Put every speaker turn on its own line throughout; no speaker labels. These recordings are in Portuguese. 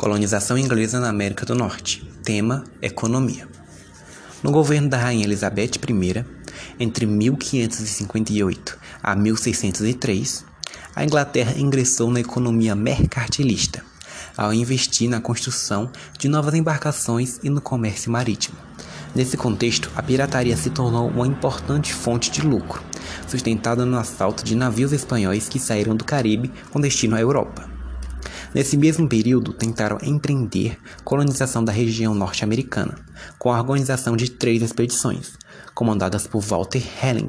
Colonização inglesa na América do Norte. Tema: Economia. No governo da Rainha Elizabeth I, entre 1558 a 1603, a Inglaterra ingressou na economia mercantilista, ao investir na construção de novas embarcações e no comércio marítimo. Nesse contexto, a pirataria se tornou uma importante fonte de lucro, sustentada no assalto de navios espanhóis que saíram do Caribe com destino à Europa. Nesse mesmo período, tentaram empreender colonização da região norte-americana, com a organização de três expedições, comandadas por Walter Helling.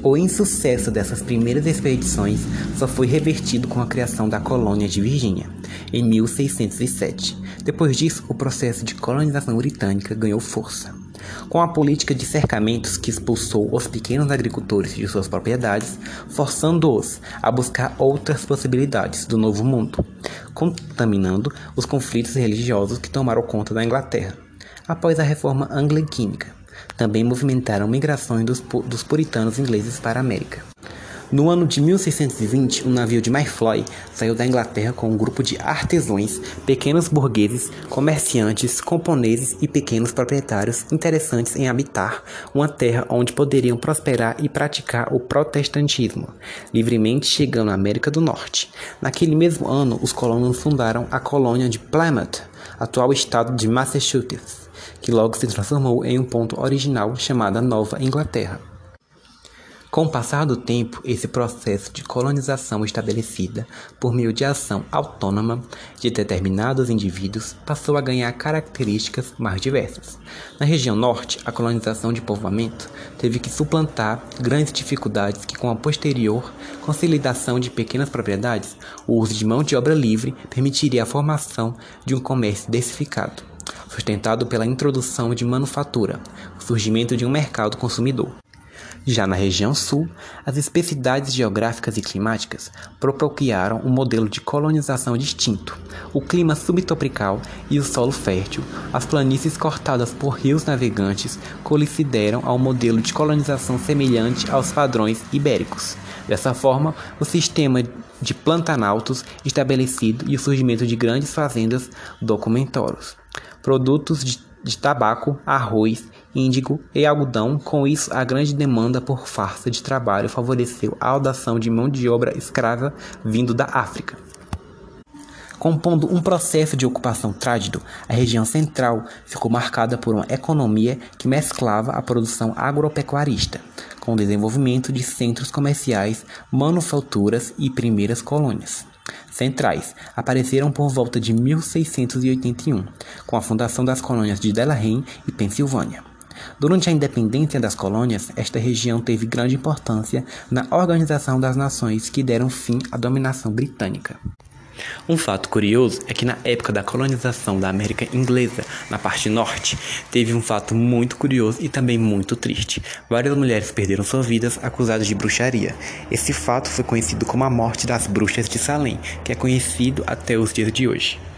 O insucesso dessas primeiras expedições só foi revertido com a criação da colônia de Virgínia, em 1607. Depois disso, o processo de colonização britânica ganhou força. Com a política de cercamentos que expulsou os pequenos agricultores de suas propriedades, forçando-os a buscar outras possibilidades do novo mundo, contaminando os conflitos religiosos que tomaram conta da Inglaterra. Após a reforma anglicânica, também movimentaram migrações dos, dos puritanos ingleses para a América. No ano de 1620, um navio de Mayfloy saiu da Inglaterra com um grupo de artesãos, pequenos burgueses, comerciantes, camponeses e pequenos proprietários interessantes em habitar uma terra onde poderiam prosperar e praticar o protestantismo, livremente chegando à América do Norte. Naquele mesmo ano, os colonos fundaram a colônia de Plymouth, atual estado de Massachusetts, que logo se transformou em um ponto original chamada Nova Inglaterra. Com o passar do tempo, esse processo de colonização estabelecida por meio de ação autônoma de determinados indivíduos passou a ganhar características mais diversas. Na região norte, a colonização de povoamento teve que suplantar grandes dificuldades que, com a posterior consolidação de pequenas propriedades, o uso de mão de obra livre permitiria a formação de um comércio densificado, sustentado pela introdução de manufatura, o surgimento de um mercado consumidor. Já na região sul, as especificidades geográficas e climáticas propiciaram um modelo de colonização distinto. O clima subtropical e o solo fértil, as planícies cortadas por rios navegantes coincideram ao modelo de colonização semelhante aos padrões ibéricos. Dessa forma, o sistema de plantanautos estabelecido e o surgimento de grandes fazendas documentados. Produtos de de tabaco, arroz, índigo e algodão. Com isso, a grande demanda por farsa de trabalho favoreceu a audação de mão de obra escrava vindo da África. Compondo um processo de ocupação trágico, a região central ficou marcada por uma economia que mesclava a produção agropecuarista com o desenvolvimento de centros comerciais, manufaturas e primeiras colônias centrais apareceram por volta de 1681, com a fundação das colônias de Delaware e Pensilvânia. Durante a independência das colônias, esta região teve grande importância na organização das nações que deram fim à dominação britânica. Um fato curioso é que na época da colonização da América inglesa, na parte norte, teve um fato muito curioso e também muito triste. Várias mulheres perderam suas vidas acusadas de bruxaria. Esse fato foi conhecido como a morte das bruxas de Salem, que é conhecido até os dias de hoje.